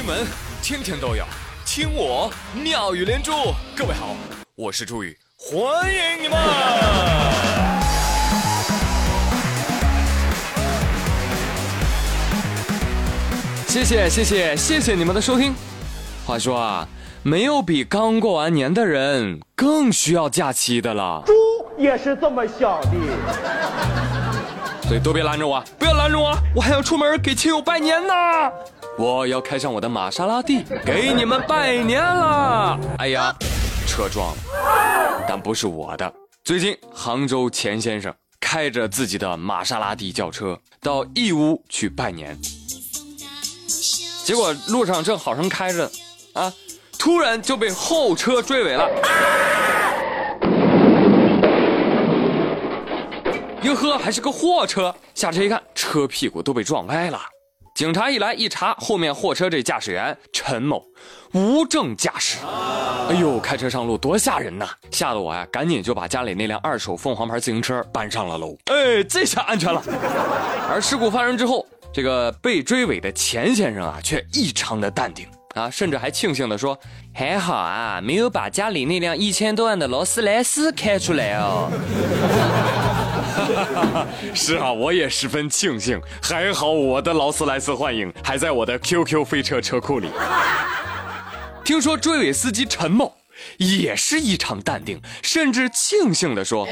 新闻天天都有，听我妙语连珠。各位好，我是朱宇，欢迎你们！谢谢谢谢谢谢你们的收听。话说啊，没有比刚过完年的人更需要假期的了。猪也是这么想的。所以都别拦着我，不要拦着我，我还要出门给亲友拜年呢。我要开上我的玛莎拉蒂，给你们拜年了。哎呀，车撞了，但不是我的。最近杭州钱先生开着自己的玛莎拉蒂轿车到义乌去拜年，结果路上正好生开着，啊，突然就被后车追尾了。哟呵，还是个货车，下车一看，车屁股都被撞歪了。警察一来一查，后面货车这驾驶员陈某无证驾驶。哎呦，开车上路多吓人呐！吓得我呀，赶紧就把家里那辆二手凤凰牌自行车搬上了楼。哎，这下安全了。而事故发生之后，这个被追尾的钱先生啊，却异常的淡定啊，甚至还庆幸的说：“还好啊，没有把家里那辆一千多万的劳斯莱斯开出来哦。” 是啊，我也十分庆幸，还好我的劳斯莱斯幻影还在我的 QQ 飞车车库里。听说追尾司机陈某也是异常淡定，甚至庆幸地说：“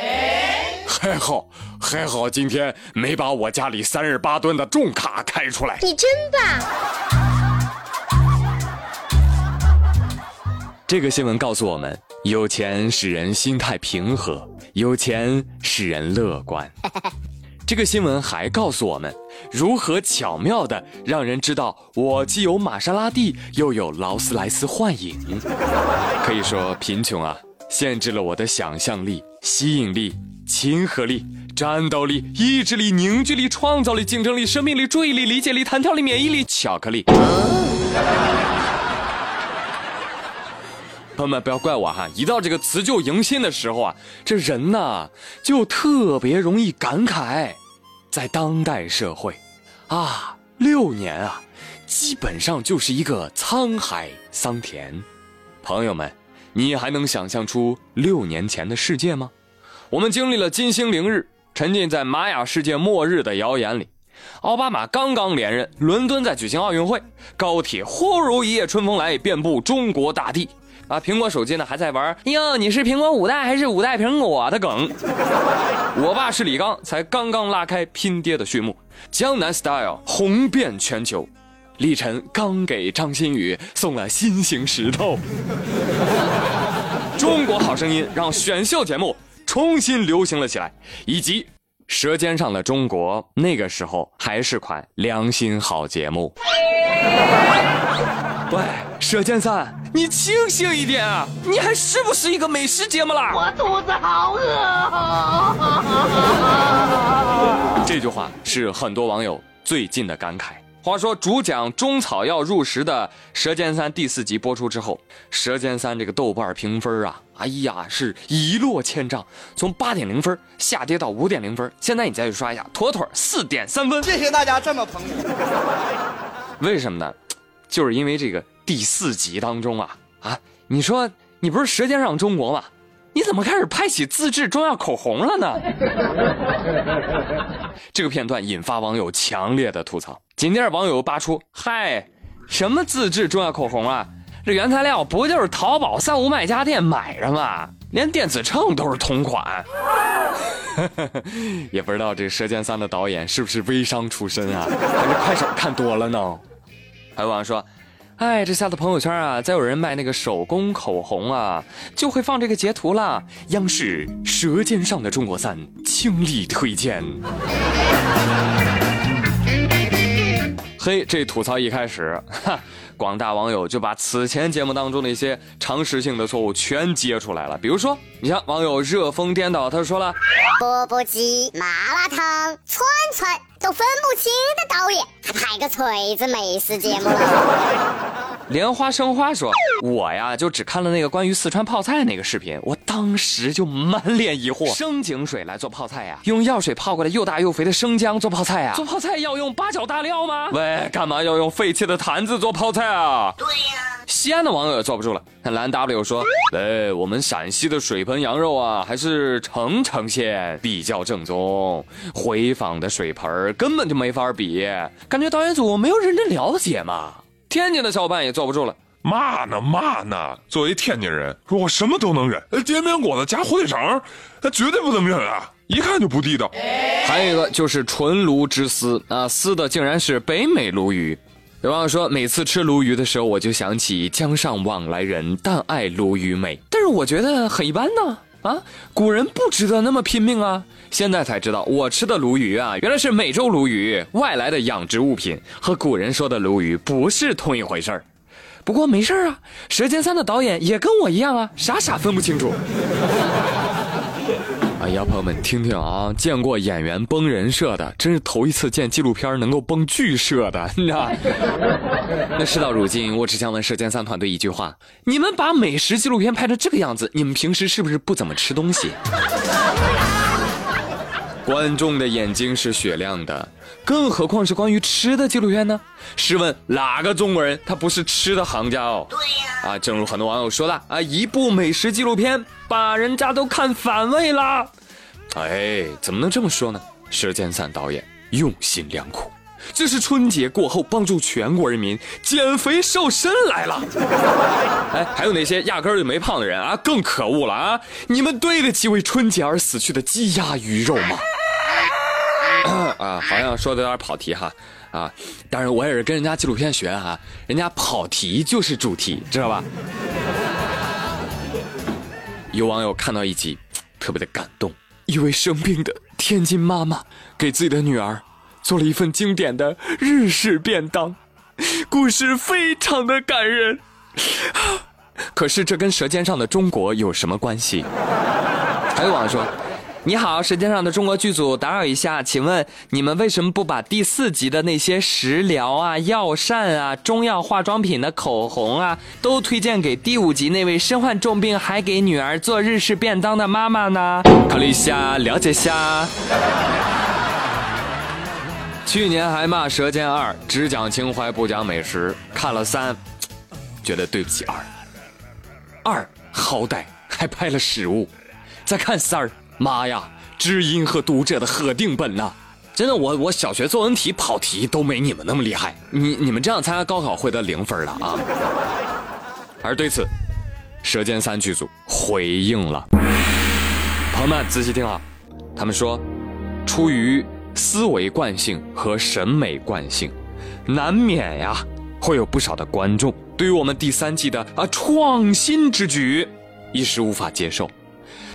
还好，还好，今天没把我家里三十八吨的重卡开出来。”你真棒！这个新闻告诉我们：有钱使人心态平和，有钱使人乐观。这个新闻还告诉我们，如何巧妙的让人知道我既有玛莎拉蒂，又有劳斯莱斯幻影。可以说，贫穷啊，限制了我的想象力、吸引力、亲和力、战斗力、意志力、凝聚力、创造力、竞争力、生命力、注意力、理解力、弹跳力、免疫力、巧克力。朋友们，不要怪我哈！一到这个辞旧迎新的时候啊，这人呐就特别容易感慨，在当代社会，啊，六年啊，基本上就是一个沧海桑田。朋友们，你还能想象出六年前的世界吗？我们经历了金星凌日，沉浸在玛雅世界末日的谣言里；奥巴马刚刚连任，伦敦在举行奥运会，高铁忽如一夜春风来，遍布中国大地。啊，苹果手机呢还在玩哟，你是苹果五代还是五代苹果的梗？我爸是李刚，才刚刚拉开拼爹的序幕，江南 style 红遍全球，李晨刚给张馨予送了心形石头，中国好声音让选秀节目重新流行了起来，以及《舌尖上的中国》那个时候还是款良心好节目。喂，舌尖三，你清醒一点啊！你还是不是一个美食节目啦？我肚子好饿。这句话是很多网友最近的感慨。话说主讲中草药入食的《舌尖三》第四集播出之后，《舌尖三》这个豆瓣评分啊，哎呀，是一落千丈，从八点零分下跌到五点零分。现在你再去刷一下，妥妥四点三分。谢谢大家这么捧我。为什么呢？就是因为这个第四集当中啊啊，你说你不是《舌尖上中国》吗？你怎么开始拍起自制中药口红了呢？这个片段引发网友强烈的吐槽。紧接着网友扒出：“嗨，什么自制中药口红啊？这原材料不就是淘宝三无卖家店买的吗？连电子秤都是同款。”也不知道这《舌尖三》的导演是不是微商出身啊？还是快手看多了呢？还有网友说：“哎，这下次朋友圈啊，再有人卖那个手工口红啊，就会放这个截图啦。”央视《舌尖上的中国三》倾力推荐。嘿，这吐槽一开始，哈，广大网友就把此前节目当中的一些常识性的错误全揭出来了。比如说，你像网友热风颠倒，他说了：“钵钵鸡、麻辣烫、串串都分不清的导演，还拍个锤子美食节目了。”莲花生花说：“我呀，就只看了那个关于四川泡菜那个视频，我当时就满脸疑惑。生井水来做泡菜呀？用药水泡过来又大又肥的生姜做泡菜呀？做泡菜要用八角大料吗？喂，干嘛要用废弃的坛子做泡菜啊？对呀。西安的网友也坐不住了，蓝 W 说：，哎，我们陕西的水盆羊肉啊，还是澄城县比较正宗，回坊的水盆根本就没法比，感觉导演组没有认真了解嘛。天津的小伙伴也坐不住了，嘛呢嘛呢？作为天津人，我什么都能忍，煎饼果子加火腿肠，那绝对不能忍啊！一看就不地道。还有一个就是纯鲈之丝啊，撕的竟然是北美鲈鱼。有网友说，每次吃鲈鱼的时候，我就想起江上往来人，但爱鲈鱼美。但是我觉得很一般呢。啊，古人不值得那么拼命啊！现在才知道，我吃的鲈鱼啊，原来是美洲鲈鱼，外来的养殖物品，和古人说的鲈鱼不是同一回事儿。不过没事儿啊，《舌尖三》的导演也跟我一样啊，傻傻分不清楚。哎呀，朋友们，听听啊！见过演员崩人设的，真是头一次见纪录片能够崩剧社的，你知道？那事到如今，我只想问《舌尖三》团队一句话：你们把美食纪录片拍成这个样子，你们平时是不是不怎么吃东西？观众的眼睛是雪亮的，更何况是关于吃的纪录片呢？试问哪个中国人他不是吃的行家哦？对呀。啊，正如很多网友说的啊，一部美食纪录片把人家都看反胃了。哎，怎么能这么说呢？舌尖三导演用心良苦，这是春节过后帮助全国人民减肥瘦身来了。哎，还有那些压根儿就没胖的人啊，更可恶了啊！你们对得起为春节而死去的鸡鸭鱼肉吗？啊，好像说的有点跑题哈，啊，当然我也是跟人家纪录片学哈，人家跑题就是主题，知道吧？有网友看到一集，特别的感动，一位生病的天津妈妈给自己的女儿做了一份经典的日式便当，故事非常的感人。可是这跟《舌尖上的中国》有什么关系？还有网友说。你好，舌尖上的中国剧组，打扰一下，请问你们为什么不把第四集的那些食疗啊、药膳啊、中药化妆品的口红啊，都推荐给第五集那位身患重病还给女儿做日式便当的妈妈呢？考虑一下，了解一下。去年还骂《舌尖二》只讲情怀不讲美食，看了三，觉得对不起二。二好歹还拍了食物，再看三儿。妈呀！知音和读者的核定本呐，真的，我我小学作文题跑题都没你们那么厉害。你你们这样参加高考会得零分的啊！而对此，舌尖三剧组回应了，朋友们仔细听啊，他们说，出于思维惯性和审美惯性，难免呀会有不少的观众对于我们第三季的啊创新之举一时无法接受，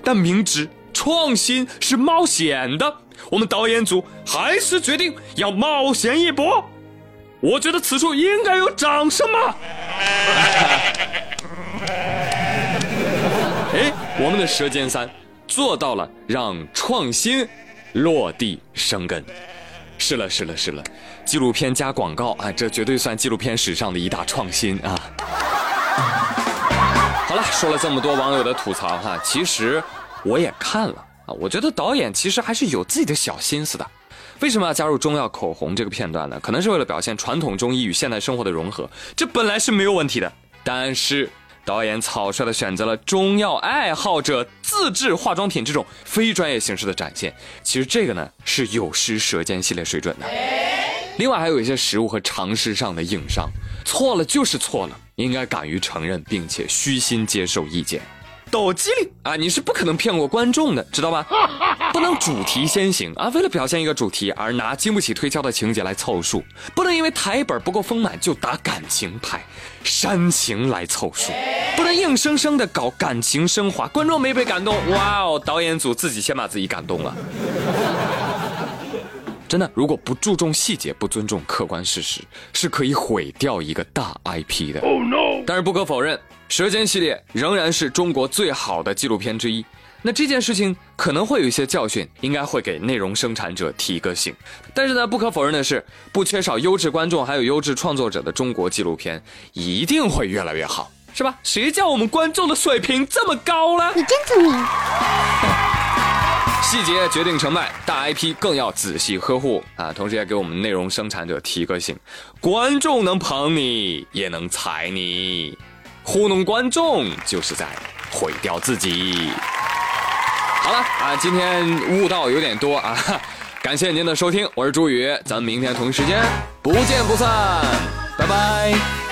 但明知。创新是冒险的，我们导演组还是决定要冒险一搏。我觉得此处应该有掌声嘛。哎，我们的《舌尖三》做到了让创新落地生根。是了，是了，是了，纪录片加广告啊，这绝对算纪录片史上的一大创新啊。好了，说了这么多网友的吐槽哈，其实。我也看了啊，我觉得导演其实还是有自己的小心思的。为什么要加入中药口红这个片段呢？可能是为了表现传统中医与现代生活的融合，这本来是没有问题的。但是导演草率地选择了中药爱好者自制化妆品这种非专业形式的展现，其实这个呢是有失舌尖系列水准的。另外还有一些食物和常识上的硬伤，错了就是错了，应该敢于承认，并且虚心接受意见。抖机灵啊！你是不可能骗过观众的，知道吧？不能主题先行啊！为了表现一个主题而拿经不起推敲的情节来凑数，不能因为台本不够丰满就打感情牌、煽情来凑数，不能硬生生的搞感情升华，观众没被感动，哇哦！导演组自己先把自己感动了。真的，如果不注重细节，不尊重客观事实，是可以毁掉一个大 IP 的。但是不可否认，《舌尖》系列仍然是中国最好的纪录片之一。那这件事情可能会有一些教训，应该会给内容生产者提个醒。但是呢，不可否认的是，不缺少优质观众还有优质创作者的中国纪录片，一定会越来越好，是吧？谁叫我们观众的水平这么高呢？你真聪明。细节决定成败，大 IP 更要仔细呵护啊！同时也给我们内容生产者提个醒：观众能捧你，也能踩你，糊弄观众就是在毁掉自己。好了啊，今天悟道有点多啊，感谢您的收听，我是朱宇，咱们明天同一时间不见不散，拜拜。